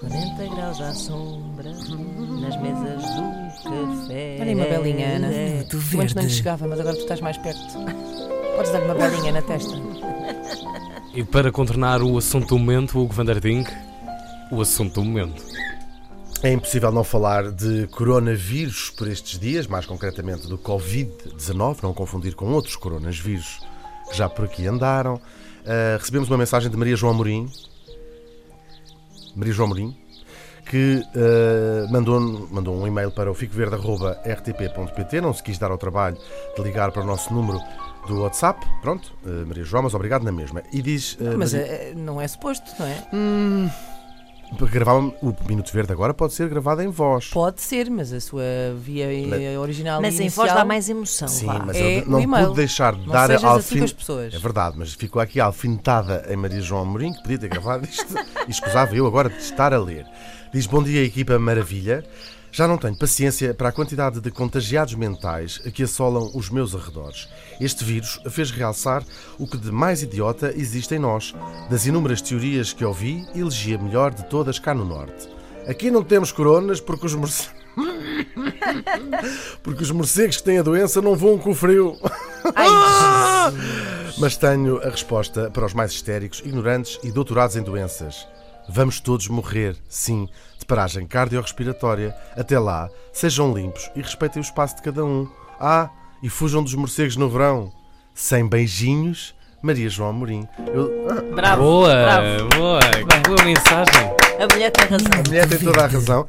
40 graus à sombra, nas mesas do café. Olha aí uma belinha, Ana. Do Tu antes não lhe verde. chegava, mas agora tu estás mais perto. Podes dar-lhe uma belinha na testa. E para contornar o assunto do momento, Hugo van der Dink, o assunto do momento. É impossível não falar de coronavírus por estes dias, mais concretamente do Covid-19, não confundir com outros coronavírus que já por aqui andaram. Uh, recebemos uma mensagem de Maria João Amorim, Maria João Amorim, que uh, mandou, mandou um e-mail para o ficoverde.rtp.pt, não se quis dar ao trabalho de ligar para o nosso número do WhatsApp. Pronto, uh, Maria João, mas obrigado na mesma. E diz. uh, Mas Maria- não é suposto, não é? Porque gravar o Minuto Verde agora pode ser gravado em voz. Pode ser, mas a sua via eh, original Mas e em inicial... voz dá mais emoção. Sim, vá. mas É eu não pude deixar de Não dar sejas a assim com as alfin... pessoas. É verdade, mas ficou aqui a alfinetada em Maria João Amorim, que podia ter gravado isto e escusava eu agora de estar a ler. Diz: Bom dia, equipa maravilha. Já não tenho paciência para a quantidade de contagiados mentais que assolam os meus arredores. Este vírus fez realçar o que de mais idiota existe em nós. Das inúmeras teorias que ouvi, elegi a melhor de todas cá no Norte. Aqui não temos coronas porque os morcegos. porque os morcegos que têm a doença não voam com o frio. Mas tenho a resposta para os mais histéricos, ignorantes e doutorados em doenças. Vamos todos morrer, sim, de paragem cardiorrespiratória. Até lá, sejam limpos e respeitem o espaço de cada um. Ah, e fujam dos morcegos no verão. Sem beijinhos, Maria João Amorim. Eu... Bravo, boa, bravo. boa, que boa mensagem. A mulher tem razão. A mulher tem toda a razão.